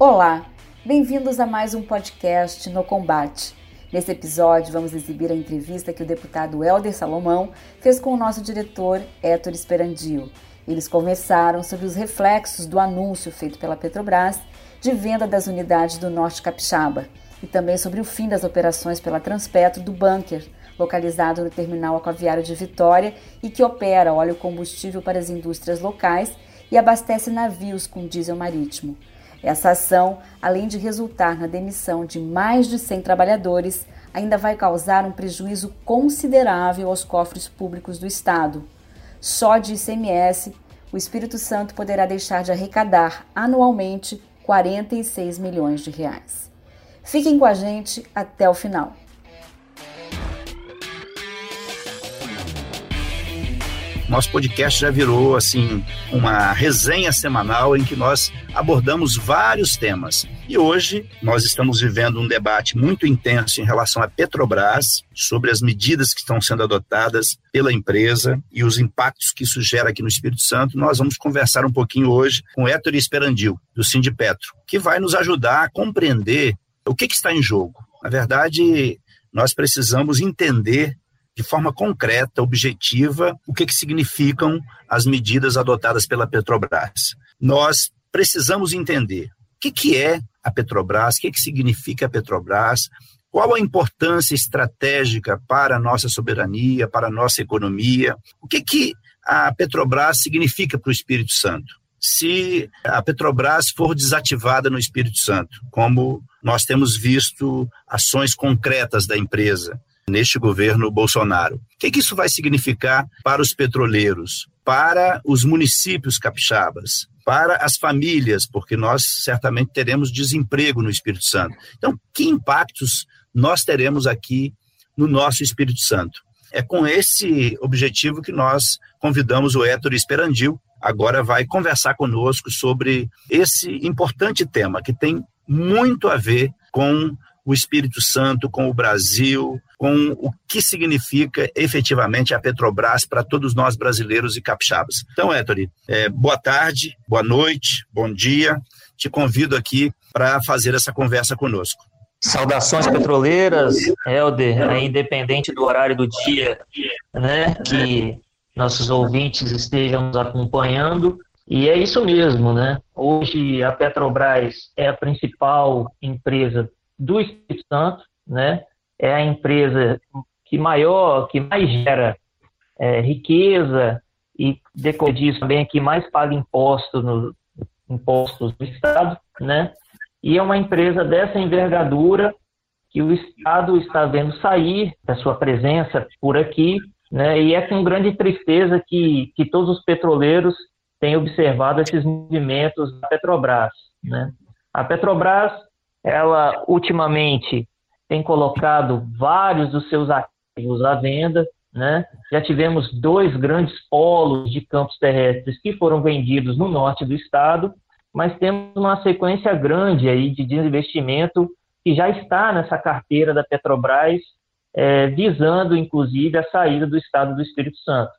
Olá, bem-vindos a mais um podcast No Combate. Nesse episódio, vamos exibir a entrevista que o deputado Helder Salomão fez com o nosso diretor Héctor Esperandio. Eles conversaram sobre os reflexos do anúncio feito pela Petrobras de venda das unidades do Norte Capixaba e também sobre o fim das operações pela Transpetro do Bunker, localizado no terminal aquaviário de Vitória e que opera óleo combustível para as indústrias locais e abastece navios com diesel marítimo. Essa ação, além de resultar na demissão de mais de 100 trabalhadores, ainda vai causar um prejuízo considerável aos cofres públicos do Estado. Só de ICMS, o Espírito Santo poderá deixar de arrecadar anualmente 46 milhões de reais. Fiquem com a gente até o final. Nosso podcast já virou assim uma resenha semanal em que nós abordamos vários temas. E hoje nós estamos vivendo um debate muito intenso em relação à Petrobras, sobre as medidas que estão sendo adotadas pela empresa e os impactos que isso gera aqui no Espírito Santo. Nós vamos conversar um pouquinho hoje com Héctor Esperandil, do Sindipetro, que vai nos ajudar a compreender o que, que está em jogo. Na verdade, nós precisamos entender de forma concreta, objetiva, o que, que significam as medidas adotadas pela Petrobras. Nós precisamos entender o que, que é a Petrobras, o que, que significa a Petrobras, qual a importância estratégica para a nossa soberania, para a nossa economia, o que, que a Petrobras significa para o Espírito Santo. Se a Petrobras for desativada no Espírito Santo, como nós temos visto ações concretas da empresa, neste governo Bolsonaro. O que, que isso vai significar para os petroleiros, para os municípios capixabas, para as famílias, porque nós certamente teremos desemprego no Espírito Santo. Então, que impactos nós teremos aqui no nosso Espírito Santo? É com esse objetivo que nós convidamos o Héctor Esperandil, agora vai conversar conosco sobre esse importante tema que tem muito a ver com o Espírito Santo, com o Brasil, com o que significa efetivamente a Petrobras para todos nós brasileiros e capixabas. Então, Héctor, é, boa tarde, boa noite, bom dia. Te convido aqui para fazer essa conversa conosco. Saudações petroleiras, Helder, é independente do horário do dia, né, que nossos ouvintes estejam nos acompanhando. E é isso mesmo, né? Hoje a Petrobras é a principal empresa do Espírito Santo, né? é a empresa que maior, que mais gera é, riqueza e, depois disso, também é que mais paga imposto no, impostos do Estado, né? E é uma empresa dessa envergadura que o Estado está vendo sair da sua presença por aqui, né? E é com grande tristeza que, que todos os petroleiros têm observado esses movimentos da Petrobras, né? A Petrobras, ela ultimamente tem colocado vários dos seus ativos à venda, né? Já tivemos dois grandes polos de campos terrestres que foram vendidos no norte do estado, mas temos uma sequência grande aí de desinvestimento que já está nessa carteira da Petrobras, é, visando inclusive a saída do estado do Espírito Santo.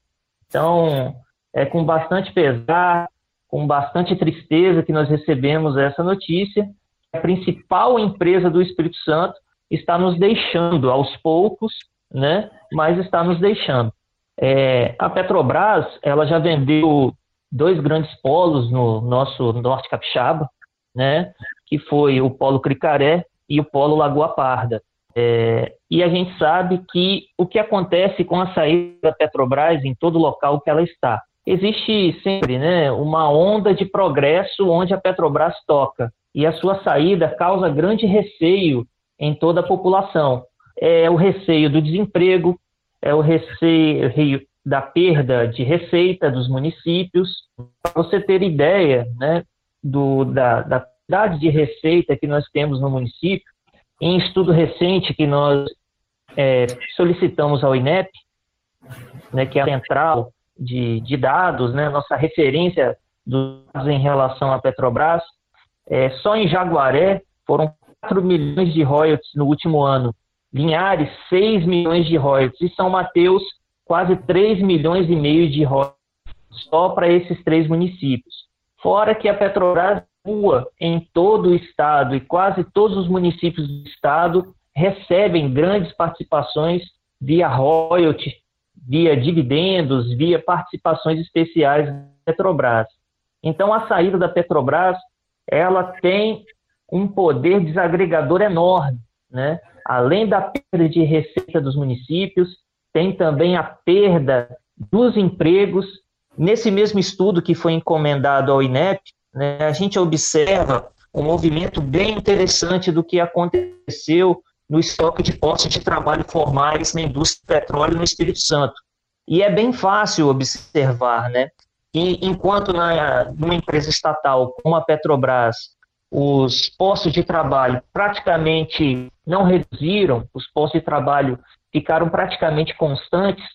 Então, é com bastante pesar, com bastante tristeza que nós recebemos essa notícia. A principal empresa do Espírito Santo está nos deixando aos poucos, né? Mas está nos deixando. É, a Petrobras, ela já vendeu dois grandes polos no nosso norte capixaba, né? Que foi o polo Cricaré e o polo Lagoa Parda. É, e a gente sabe que o que acontece com a saída da Petrobras em todo local que ela está. Existe sempre né, uma onda de progresso onde a Petrobras toca, e a sua saída causa grande receio em toda a população. É o receio do desemprego, é o receio da perda de receita dos municípios. Para você ter ideia né, do, da, da quantidade de receita que nós temos no município, em estudo recente que nós é, solicitamos ao INEP, né, que é a central de, de dados, né, nossa referência dos dados em relação à Petrobras, é, só em Jaguaré foram 4 milhões de royalties no último ano. Linhares, 6 milhões de royalties. E São Mateus, quase 3 milhões e meio de royalties só para esses três municípios. Fora que a Petrobras atua em todo o estado e quase todos os municípios do estado recebem grandes participações via royalty, via dividendos, via participações especiais da Petrobras. Então, a saída da Petrobras, ela tem um poder desagregador enorme, né? Além da perda de receita dos municípios, tem também a perda dos empregos. Nesse mesmo estudo que foi encomendado ao INEP, né, a gente observa um movimento bem interessante do que aconteceu no estoque de postos de trabalho formais na indústria petróleo no Espírito Santo. E é bem fácil observar, né? E enquanto na, numa empresa estatal como a Petrobras, os postos de trabalho praticamente não reduziram, os postos de trabalho ficaram praticamente constantes,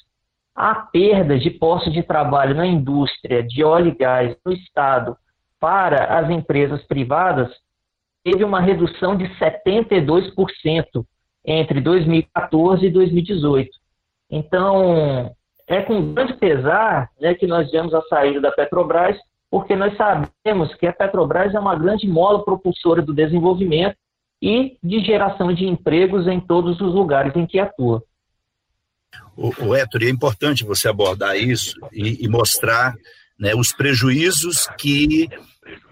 a perda de postos de trabalho na indústria de óleo e gás no Estado para as empresas privadas teve uma redução de 72% entre 2014 e 2018. Então, é com grande pesar né, que nós vemos a saída da Petrobras, porque nós sabemos que a Petrobras é uma grande mola propulsora do desenvolvimento e de geração de empregos em todos os lugares em que atua. O, o Héctor, é importante você abordar isso e, e mostrar né, os prejuízos que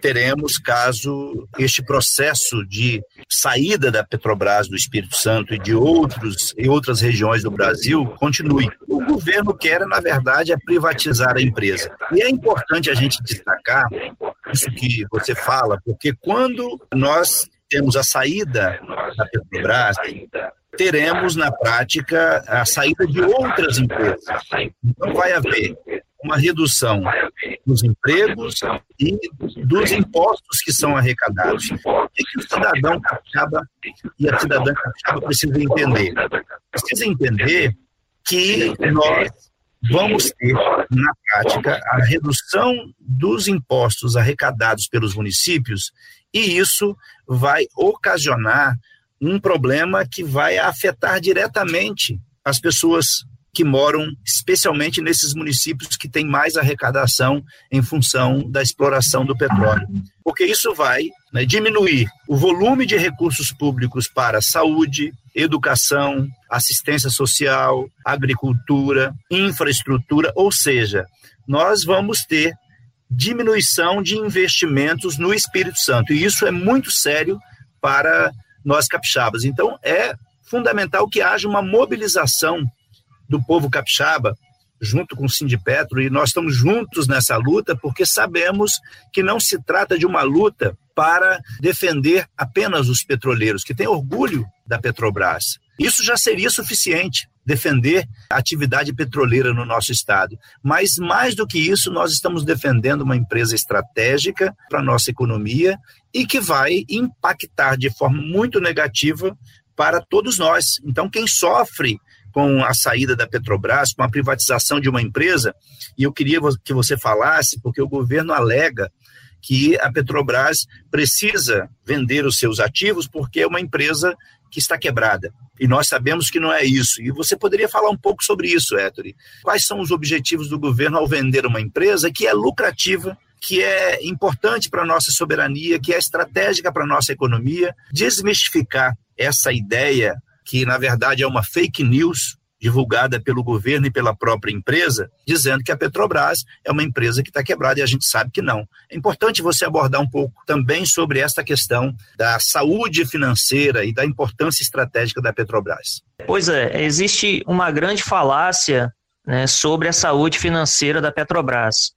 teremos caso este processo de saída da Petrobras do Espírito Santo e de outros e outras regiões do Brasil continue. O governo quer, na verdade, é privatizar a empresa. E é importante a gente destacar isso que você fala, porque quando nós temos a saída da Petrobras, teremos na prática a saída de outras empresas. Então vai haver uma redução dos empregos e dos impostos que são arrecadados. O que o cidadão capixaba e a cidadã capixaba precisam entender? Precisa entender que nós vamos ter, na prática, a redução dos impostos arrecadados pelos municípios e isso vai ocasionar um problema que vai afetar diretamente as pessoas que moram especialmente nesses municípios que têm mais arrecadação em função da exploração do petróleo. Porque isso vai né, diminuir o volume de recursos públicos para saúde, educação, assistência social, agricultura, infraestrutura, ou seja, nós vamos ter diminuição de investimentos no Espírito Santo. E isso é muito sério para nós capixabas. Então, é fundamental que haja uma mobilização do povo capixaba, junto com o Sindipetro, e nós estamos juntos nessa luta porque sabemos que não se trata de uma luta para defender apenas os petroleiros, que têm orgulho da Petrobras. Isso já seria suficiente defender a atividade petroleira no nosso estado. Mas mais do que isso, nós estamos defendendo uma empresa estratégica para a nossa economia e que vai impactar de forma muito negativa para todos nós. Então, quem sofre com a saída da Petrobras, com a privatização de uma empresa, e eu queria que você falasse, porque o governo alega que a Petrobras precisa vender os seus ativos porque é uma empresa que está quebrada. E nós sabemos que não é isso. E você poderia falar um pouco sobre isso, Héctor. Quais são os objetivos do governo ao vender uma empresa que é lucrativa, que é importante para a nossa soberania, que é estratégica para a nossa economia, desmistificar essa ideia que na verdade é uma fake news divulgada pelo governo e pela própria empresa, dizendo que a Petrobras é uma empresa que está quebrada e a gente sabe que não. É importante você abordar um pouco também sobre esta questão da saúde financeira e da importância estratégica da Petrobras. Pois é, existe uma grande falácia né, sobre a saúde financeira da Petrobras.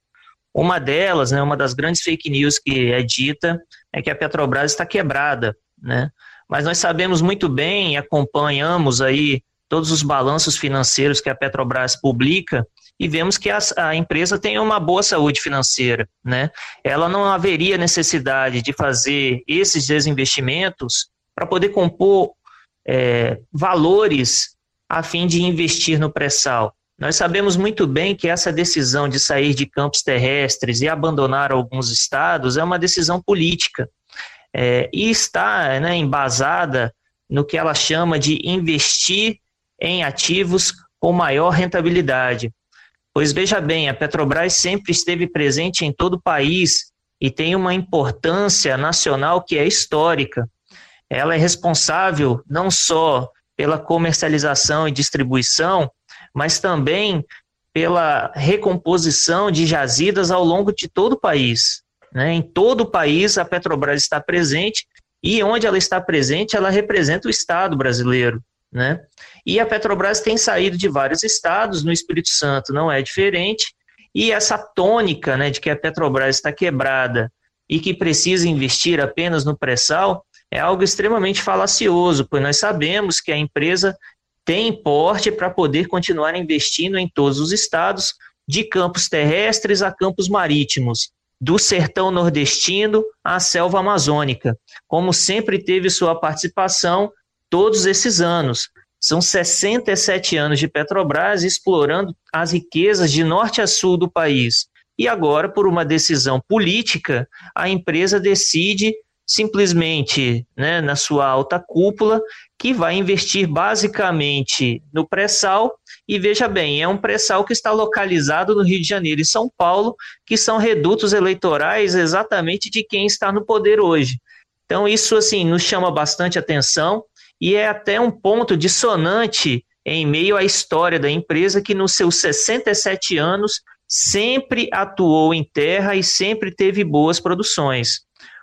Uma delas, né, uma das grandes fake news que é dita, é que a Petrobras está quebrada, né? mas nós sabemos muito bem e acompanhamos aí todos os balanços financeiros que a Petrobras publica e vemos que a, a, empresa tem uma boa saúde financeira, né? Ela não haveria necessidade de fazer esses desinvestimentos para poder compor é, valores a fim de investir no pré-sal. Nós sabemos muito bem que essa decisão de sair de campos terrestres e abandonar alguns estados é uma decisão política é, e está né, embasada no que ela chama de investir em ativos com maior rentabilidade. Pois veja bem, a Petrobras sempre esteve presente em todo o país e tem uma importância nacional que é histórica. Ela é responsável não só pela comercialização e distribuição, mas também pela recomposição de jazidas ao longo de todo o país. Né? Em todo o país, a Petrobras está presente e onde ela está presente, ela representa o Estado brasileiro. Né? E a Petrobras tem saído de vários estados, no Espírito Santo não é diferente, e essa tônica né, de que a Petrobras está quebrada e que precisa investir apenas no pré-sal é algo extremamente falacioso, pois nós sabemos que a empresa tem porte para poder continuar investindo em todos os estados, de campos terrestres a campos marítimos, do sertão nordestino à selva amazônica, como sempre teve sua participação todos esses anos. São 67 anos de Petrobras explorando as riquezas de norte a sul do país. E agora, por uma decisão política, a empresa decide simplesmente, né, na sua alta cúpula, que vai investir basicamente no pré-sal. E veja bem, é um pré-sal que está localizado no Rio de Janeiro e São Paulo, que são redutos eleitorais exatamente de quem está no poder hoje. Então, isso assim nos chama bastante atenção e é até um ponto dissonante em meio à história da empresa que nos seus 67 anos sempre atuou em terra e sempre teve boas produções.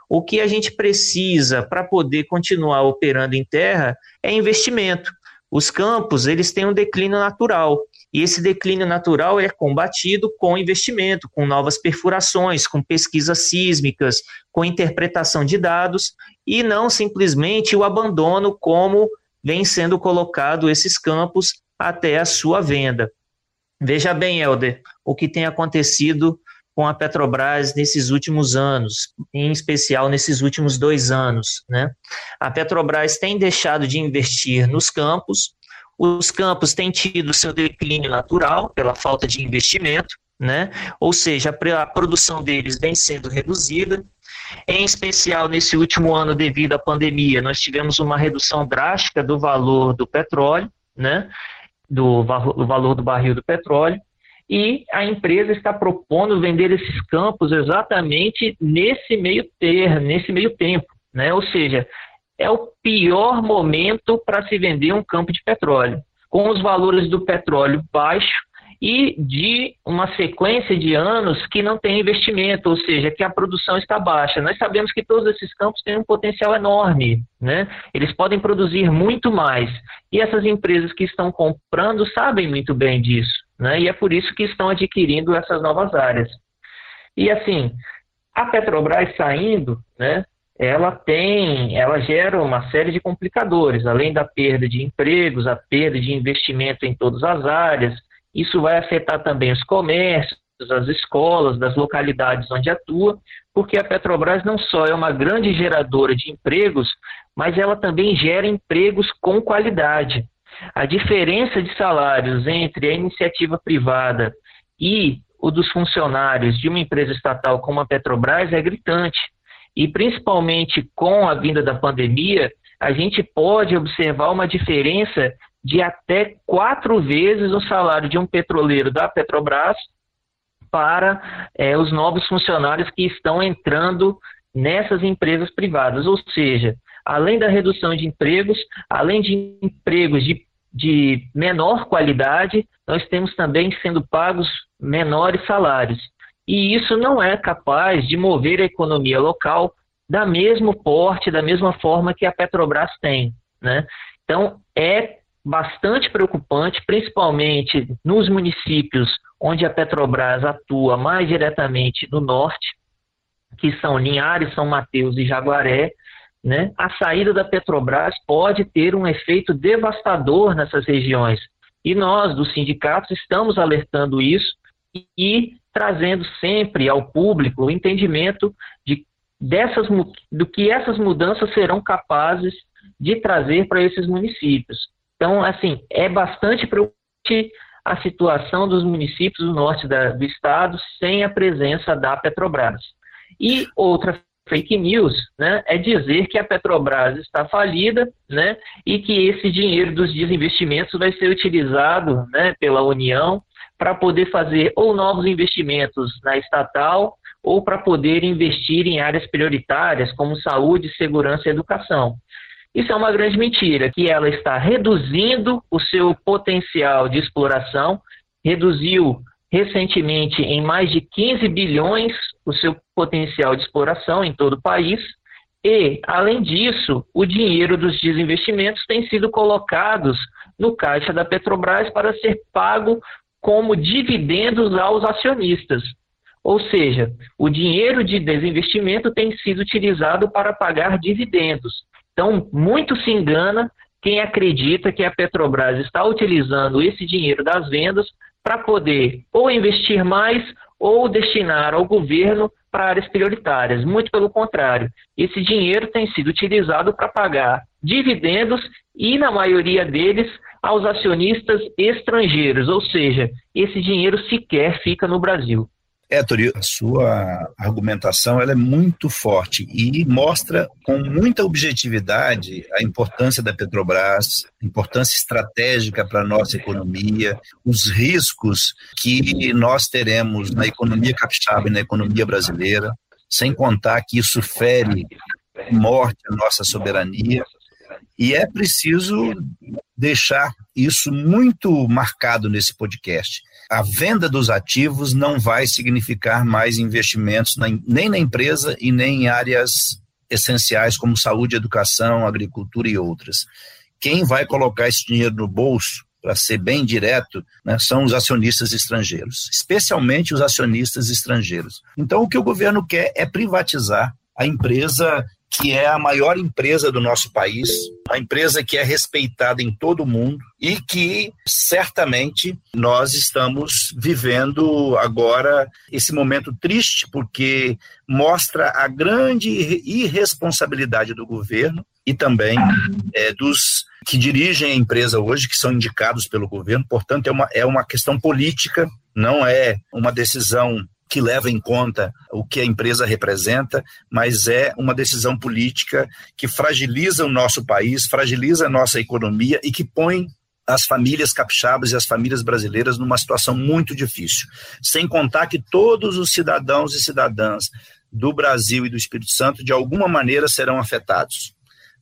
O que a gente precisa para poder continuar operando em terra é investimento. Os campos, eles têm um declínio natural, e esse declínio natural é combatido com investimento, com novas perfurações, com pesquisas sísmicas, com interpretação de dados e não simplesmente o abandono como vem sendo colocado esses campos até a sua venda. Veja bem, Helder, o que tem acontecido com a Petrobras nesses últimos anos, em especial nesses últimos dois anos. Né? A Petrobras tem deixado de investir nos campos, os campos têm tido seu declínio natural pela falta de investimento, né? ou seja, a produção deles vem sendo reduzida, em especial nesse último ano, devido à pandemia, nós tivemos uma redução drástica do valor do petróleo, né? do, do valor do barril do petróleo, e a empresa está propondo vender esses campos exatamente nesse meio ter, nesse meio tempo, né? Ou seja, é o pior momento para se vender um campo de petróleo, com os valores do petróleo baixos e de uma sequência de anos que não tem investimento, ou seja, que a produção está baixa. Nós sabemos que todos esses campos têm um potencial enorme, né? Eles podem produzir muito mais. E essas empresas que estão comprando sabem muito bem disso, né? E é por isso que estão adquirindo essas novas áreas. E assim, a Petrobras saindo, né? Ela tem, ela gera uma série de complicadores, além da perda de empregos, a perda de investimento em todas as áreas, isso vai afetar também os comércios, as escolas, das localidades onde atua, porque a Petrobras não só é uma grande geradora de empregos, mas ela também gera empregos com qualidade. A diferença de salários entre a iniciativa privada e o dos funcionários de uma empresa estatal como a Petrobras é gritante. E principalmente com a vinda da pandemia, a gente pode observar uma diferença de até quatro vezes o salário de um petroleiro da Petrobras para é, os novos funcionários que estão entrando nessas empresas privadas. Ou seja, além da redução de empregos, além de empregos de, de menor qualidade, nós temos também sendo pagos menores salários. E isso não é capaz de mover a economia local da mesmo porte, da mesma forma que a Petrobras tem. Né? Então, é bastante preocupante, principalmente nos municípios onde a Petrobras atua mais diretamente no norte, que são Linhares, São Mateus e Jaguaré, né? A saída da Petrobras pode ter um efeito devastador nessas regiões. E nós, dos sindicatos, estamos alertando isso e trazendo sempre ao público o entendimento de dessas, do que essas mudanças serão capazes de trazer para esses municípios. Então, assim, é bastante preocupante a situação dos municípios do norte da, do estado sem a presença da Petrobras. E outra fake news né, é dizer que a Petrobras está falida né, e que esse dinheiro dos desinvestimentos vai ser utilizado né, pela União para poder fazer ou novos investimentos na estatal ou para poder investir em áreas prioritárias como saúde, segurança e educação. Isso é uma grande mentira, que ela está reduzindo o seu potencial de exploração, reduziu recentemente em mais de 15 bilhões o seu potencial de exploração em todo o país, e, além disso, o dinheiro dos desinvestimentos tem sido colocados no caixa da Petrobras para ser pago como dividendos aos acionistas. Ou seja, o dinheiro de desinvestimento tem sido utilizado para pagar dividendos. Então, muito se engana quem acredita que a Petrobras está utilizando esse dinheiro das vendas para poder ou investir mais ou destinar ao governo para áreas prioritárias. Muito pelo contrário, esse dinheiro tem sido utilizado para pagar dividendos e, na maioria deles, aos acionistas estrangeiros, ou seja, esse dinheiro sequer fica no Brasil. Héctor, a sua argumentação ela é muito forte e mostra com muita objetividade a importância da Petrobras, a importância estratégica para a nossa economia, os riscos que nós teremos na economia capixaba e na economia brasileira, sem contar que isso fere morte a nossa soberania. E é preciso deixar isso muito marcado nesse podcast a venda dos ativos não vai significar mais investimentos nem na empresa e nem em áreas essenciais como saúde, educação, agricultura e outras. Quem vai colocar esse dinheiro no bolso, para ser bem direto, né, são os acionistas estrangeiros, especialmente os acionistas estrangeiros. Então, o que o governo quer é privatizar a empresa que é a maior empresa do nosso país, a empresa que é respeitada em todo o mundo e que certamente nós estamos vivendo agora esse momento triste porque mostra a grande irresponsabilidade do governo e também é, dos que dirigem a empresa hoje, que são indicados pelo governo. Portanto, é uma, é uma questão política, não é uma decisão que leva em conta o que a empresa representa, mas é uma decisão política que fragiliza o nosso país, fragiliza a nossa economia e que põe as famílias capixabas e as famílias brasileiras numa situação muito difícil. Sem contar que todos os cidadãos e cidadãs do Brasil e do Espírito Santo, de alguma maneira, serão afetados,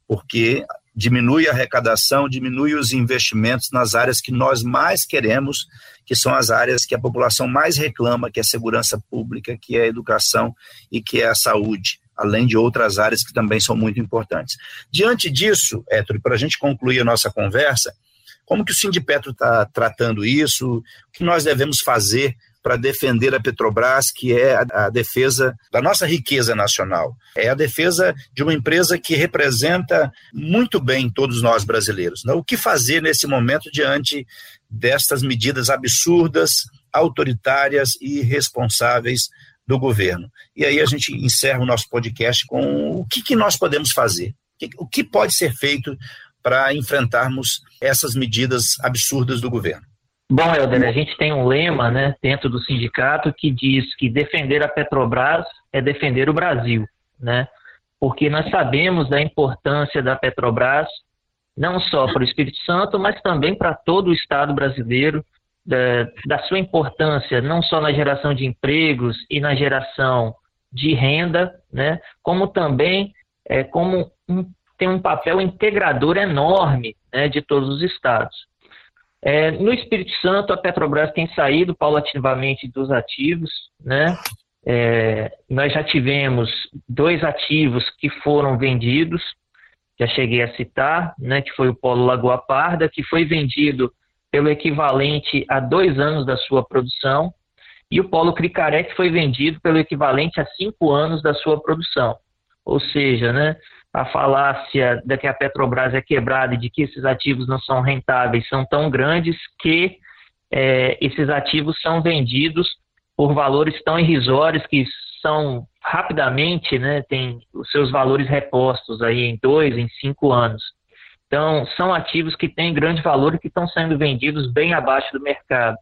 porque diminui a arrecadação, diminui os investimentos nas áreas que nós mais queremos, que são as áreas que a população mais reclama, que é a segurança pública, que é a educação e que é a saúde, além de outras áreas que também são muito importantes. Diante disso, Héctor, para a gente concluir a nossa conversa, como que o Sindipetro está tratando isso? O que nós devemos fazer para defender a Petrobras, que é a, a, defesa da nossa riqueza nacional. É a defesa de uma empresa que representa muito bem todos nós brasileiros. Né? O que fazer nesse momento diante destas medidas absurdas, autoritárias e irresponsáveis do governo? E aí a gente encerra o nosso podcast com o que, que nós podemos fazer? O que pode ser feito para enfrentarmos essas medidas absurdas do governo? Bom, Helder, a gente tem um lema né, dentro do sindicato que diz que defender a Petrobras é defender o Brasil, né? porque nós sabemos da importância da Petrobras, não só para o Espírito Santo, mas também para todo o Estado brasileiro, da, da sua importância não só na geração de empregos e na geração de renda, né, como também é, como um, tem um papel integrador enorme né, de todos os estados. É, no Espírito Santo, a Petrobras tem saído paulatinamente dos ativos, né? É, nós já tivemos dois ativos que foram vendidos, já cheguei a citar, né, que foi o Polo Lagoa Parda, que foi vendido pelo equivalente a dois anos da sua produção, e o Polo Cricaré, que foi vendido pelo equivalente a cinco anos da sua produção. Ou seja, né, a falácia de que a Petrobras é quebrada e de que esses ativos não são rentáveis são tão grandes que é, esses ativos são vendidos por valores tão irrisórios que são rapidamente, né, tem os seus valores repostos aí em dois, em cinco anos. Então, são ativos que têm grande valor e que estão sendo vendidos bem abaixo do mercado.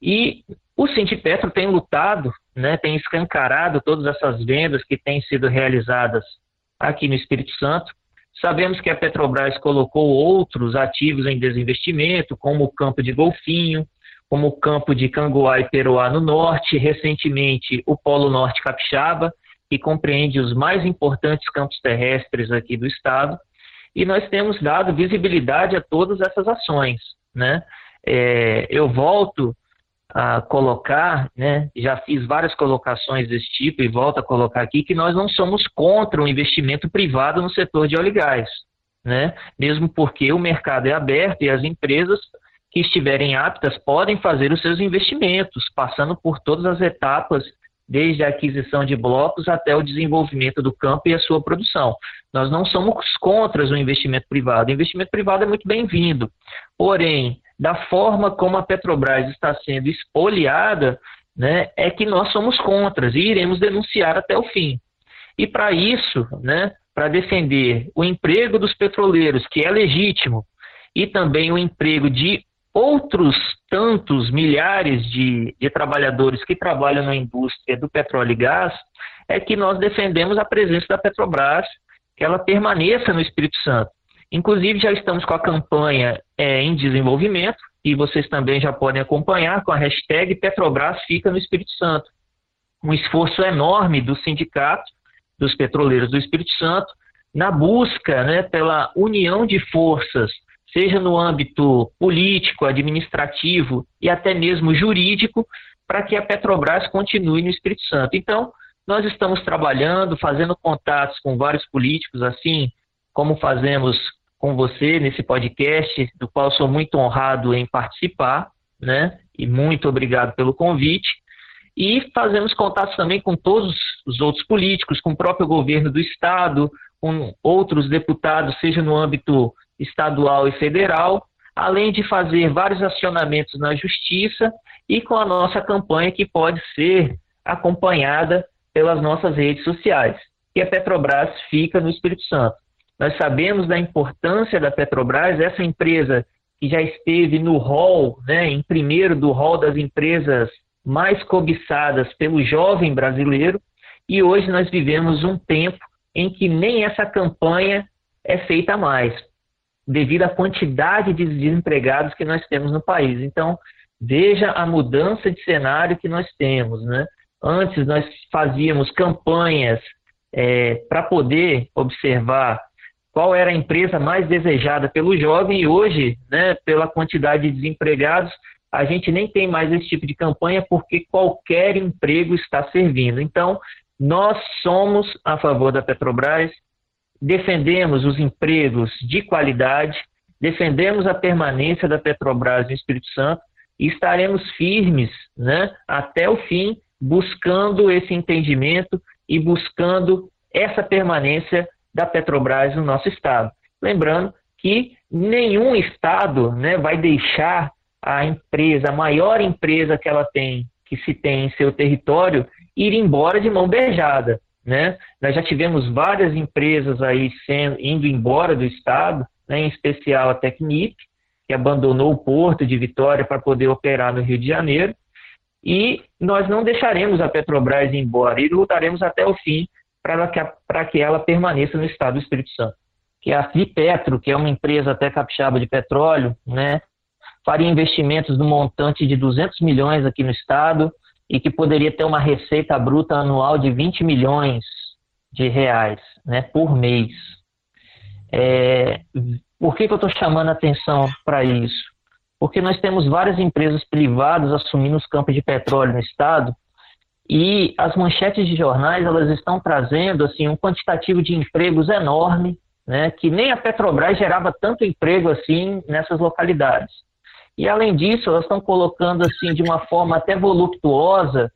E o Sintipetro tem lutado, né, tem escancarado todas essas vendas que têm sido realizadas aqui no Espírito Santo. Sabemos que a Petrobras colocou outros ativos em desinvestimento, como o campo de golfinho, como o campo de Cangoá e Peroá no norte, recentemente o Polo Norte Capixaba, que compreende os mais importantes campos terrestres aqui do estado, e nós temos dado visibilidade a todas essas ações. Né? É, eu volto a colocar, né, já fiz várias colocações desse tipo e volto a colocar aqui, que nós não somos contra o investimento privado no setor de óleo e gás, né? mesmo porque o mercado é aberto e as empresas que estiverem aptas podem fazer os seus investimentos, passando por todas as etapas, desde a aquisição de blocos até o desenvolvimento do campo e a sua produção. Nós não somos contra o investimento privado. O investimento privado é muito bem-vindo. Porém, da forma como a Petrobras está sendo espoliada, né, é que nós somos contra e iremos denunciar até o fim. E para isso, né, para defender o emprego dos petroleiros, que é legítimo, e também o emprego de outros tantos milhares de, de trabalhadores que trabalham na indústria do petróleo e gás, é que nós defendemos a presença da Petrobras, que ela permaneça no Espírito Santo. Inclusive, já estamos com a campanha é, em desenvolvimento, e vocês também já podem acompanhar com a hashtag Petrobras fica no Espírito Santo. Um esforço enorme do sindicato dos petroleiros do Espírito Santo na busca né, pela união de forças, seja no âmbito político, administrativo e até mesmo jurídico, para que a Petrobras continue no Espírito Santo. Então, nós estamos trabalhando, fazendo contatos com vários políticos, assim como fazemos com você nesse podcast, do qual sou muito honrado em participar, né? E muito obrigado pelo convite. E fazemos contatos também com todos os outros políticos, com o próprio governo do estado, com outros deputados, seja no âmbito estadual e federal, além de fazer vários acionamentos na justiça e com a nossa campanha que pode ser acompanhada pelas nossas redes sociais. E a Petrobras fica no Espírito Santo. Nós sabemos da importância da Petrobras, essa empresa que já esteve no hall, né, em primeiro do hall das empresas mais cobiçadas pelo jovem brasileiro, e hoje nós vivemos um tempo em que nem essa campanha é feita mais, devido à quantidade de desempregados que nós temos no país. Então, veja a mudança de cenário que nós temos. Né? Antes, nós fazíamos campanhas é, para poder observar qual era a empresa mais desejada pelo jovem e hoje, né, pela quantidade de desempregados, a gente nem tem mais esse tipo de campanha porque qualquer emprego está servindo. Então, nós somos a favor da Petrobras, defendemos os empregos de qualidade, defendemos a permanência da Petrobras no Espírito Santo e estaremos firmes né, até o fim, buscando esse entendimento e buscando essa permanência da Petrobras no nosso estado. Lembrando que nenhum estado né, vai deixar a empresa, a maior empresa que ela tem, que se tem em seu território, ir embora de mão beijada. Né? Nós já tivemos várias empresas aí sendo, indo embora do estado, né, em especial a Tecnip, que abandonou o porto de Vitória para poder operar no Rio de Janeiro, e nós não deixaremos a Petrobras ir embora e lutaremos até o fim para que, que ela permaneça no estado do Espírito Santo. Que a Vipetro, que é uma empresa até capixaba de petróleo, né, faria investimentos no montante de 200 milhões aqui no estado e que poderia ter uma receita bruta anual de 20 milhões de reais né, por mês. É, por que, que eu estou chamando a atenção para isso? Porque nós temos várias empresas privadas assumindo os campos de petróleo no estado e as manchetes de jornais elas estão trazendo assim um quantitativo de empregos enorme, né, que nem a Petrobras gerava tanto emprego assim nessas localidades. E além disso, elas estão colocando assim de uma forma até voluptuosa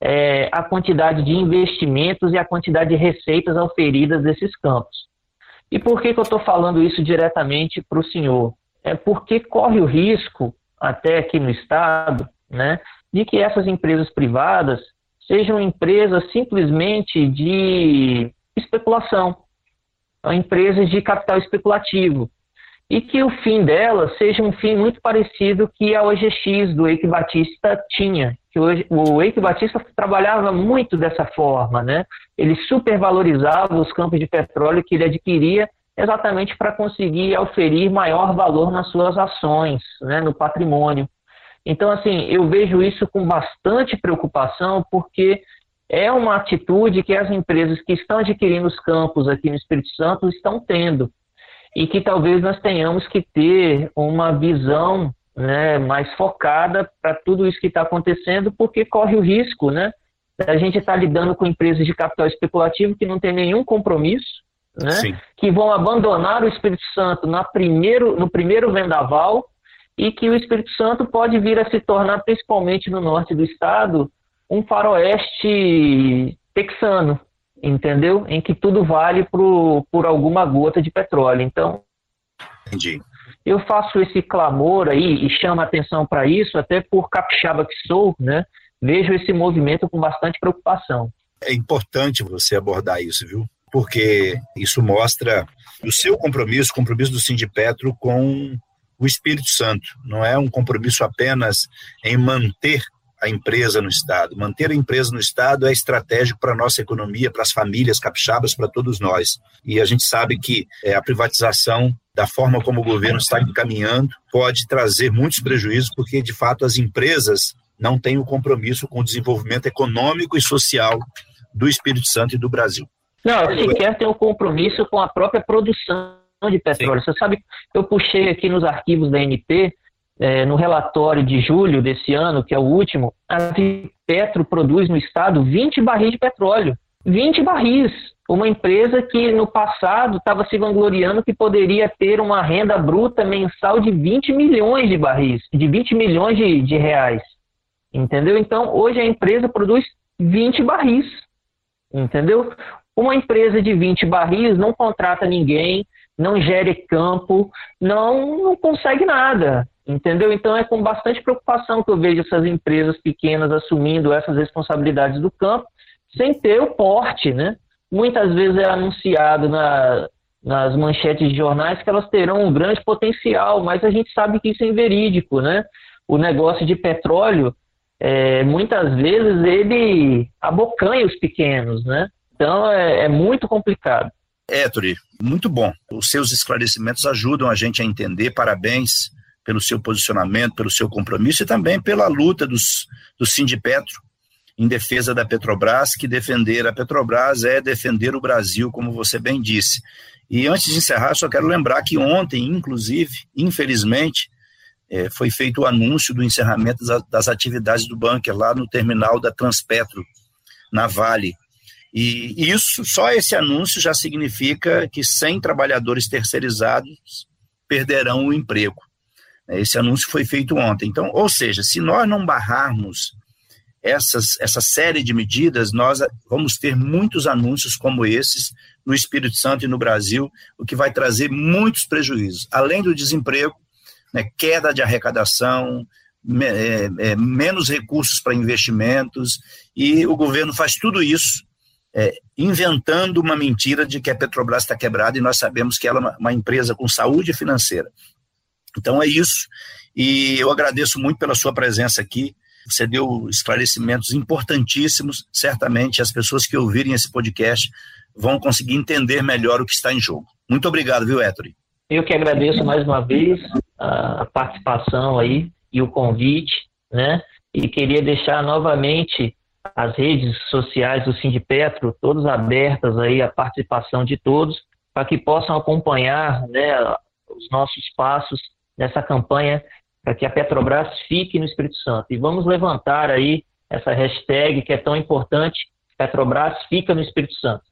é, a quantidade de investimentos e a quantidade de receitas auferidas desses campos. E por que, que eu estou falando isso diretamente para o senhor? É porque corre o risco, até aqui no Estado, né, de que essas empresas privadas sejam empresas simplesmente de especulação, empresas de capital especulativo, e que o fim delas seja um fim muito parecido que a OGX do Eike Batista tinha, que o Eike Batista trabalhava muito dessa forma, né? Ele supervalorizava os campos de petróleo que ele adquiria exatamente para conseguir oferir maior valor nas suas ações, né, no patrimônio. Então, assim, eu vejo isso com bastante preocupação, porque é uma atitude que as empresas que estão adquirindo os campos aqui no Espírito Santo estão tendo. E que talvez nós tenhamos que ter uma visão né, mais focada para tudo isso que está acontecendo, porque corre o risco, né? A gente está lidando com empresas de capital especulativo que não tem nenhum compromisso, né? Que vão abandonar o Espírito Santo na primeiro, no primeiro vendaval e que o Espírito Santo pode vir a se tornar, principalmente no norte do estado, um faroeste texano, entendeu? Em que tudo vale pro, por alguma gota de petróleo. Então, Entendi. eu faço esse clamor aí e chamo a atenção para isso, até por capixaba que sou, né? Vejo esse movimento com bastante preocupação. É importante você abordar isso, viu? Porque isso mostra o seu compromisso, o compromisso do Sindipetro com o Espírito Santo. Não é um compromisso apenas em manter a empresa no Estado. Manter a empresa no Estado é estratégico para a nossa economia, para as famílias capixabas, para todos nós. E a gente sabe que é, a privatização, da forma como o governo está encaminhando, pode trazer muitos prejuízos, porque, de fato, as empresas não têm o compromisso com o desenvolvimento econômico e social do Espírito Santo e do Brasil. Não, sequer tem o um compromisso com a própria produção de petróleo. Sim. Você sabe, eu puxei aqui nos arquivos da NP, é, no relatório de julho desse ano, que é o último, a Petro produz no estado 20 barris de petróleo. 20 barris. Uma empresa que no passado estava se vangloriando que poderia ter uma renda bruta mensal de 20 milhões de barris, de 20 milhões de, de reais. Entendeu? Então, hoje a empresa produz 20 barris. Entendeu? Uma empresa de 20 barris não contrata ninguém, não gere campo, não, não consegue nada. Entendeu? Então é com bastante preocupação que eu vejo essas empresas pequenas assumindo essas responsabilidades do campo sem ter o porte, né? Muitas vezes é anunciado na, nas manchetes de jornais que elas terão um grande potencial, mas a gente sabe que isso é inverídico, né? O negócio de petróleo, é, muitas vezes ele abocanha os pequenos, né? Então é, é muito complicado. Héctor, muito bom. Os seus esclarecimentos ajudam a gente a entender. Parabéns pelo seu posicionamento, pelo seu compromisso e também pela luta dos, do Sindipetro em defesa da Petrobras, que defender a Petrobras é defender o Brasil, como você bem disse. E antes de encerrar, só quero lembrar que ontem, inclusive, infelizmente, é, foi feito o anúncio do encerramento das, das atividades do bunker lá no terminal da Transpetro, na Vale. E isso, só esse anúncio já significa que 100 trabalhadores terceirizados perderão o emprego. Esse anúncio foi feito ontem. Então, ou seja, se nós não barrarmos essas, essa série de medidas, nós vamos ter muitos anúncios como esses no Espírito Santo e no Brasil, o que vai trazer muitos prejuízos. Além do desemprego, né, queda de arrecadação, me, é, é, menos recursos para investimentos, e o governo faz tudo isso é, inventando uma mentira de que a Petrobras está quebrada e nós sabemos que ela é uma, uma empresa com saúde financeira. Então é isso. E eu agradeço muito pela sua presença aqui. Você deu esclarecimentos importantíssimos. Certamente as pessoas que ouvirem esse podcast vão conseguir entender melhor o que está em jogo. Muito obrigado, viu, Ettore? Eu que agradeço mais uma vez a participação aí e o convite, né? E queria deixar novamente as redes sociais do Sindipetro, todas abertas aí à participação de todos, para que possam acompanhar né, os nossos passos nessa campanha para que a Petrobras fique no Espírito Santo. E vamos levantar aí essa hashtag que é tão importante, Petrobras fica no Espírito Santo.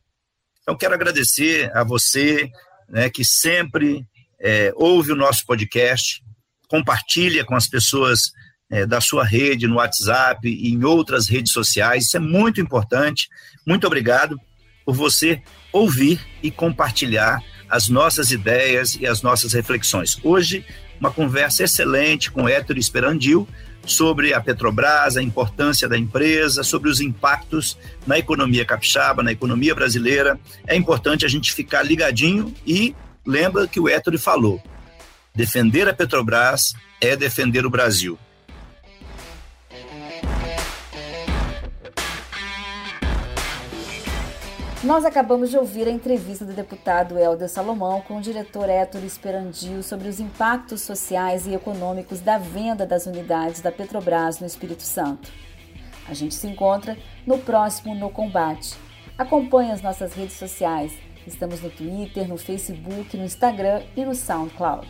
Então, quero agradecer a você né, que sempre é, ouve o nosso podcast, compartilha com as pessoas é, da sua rede no WhatsApp e em outras redes sociais. Isso é muito importante. Muito obrigado por você ouvir e compartilhar as nossas ideias e as nossas reflexões. Hoje uma conversa excelente com Héctor Esperandil sobre a Petrobras, a importância da empresa, sobre os impactos na economia capixaba, na economia brasileira. É importante a gente ficar ligadinho e lembra que o Héctor falou: defender a Petrobras é defender o Brasil. Nós acabamos de ouvir a entrevista do deputado Helder Salomão com o diretor Héctor Esperandio sobre os impactos sociais e econômicos da venda das unidades da Petrobras no Espírito Santo. A gente se encontra no próximo No Combate. Acompanhe as nossas redes sociais. Estamos no Twitter, no Facebook, no Instagram e no SoundCloud.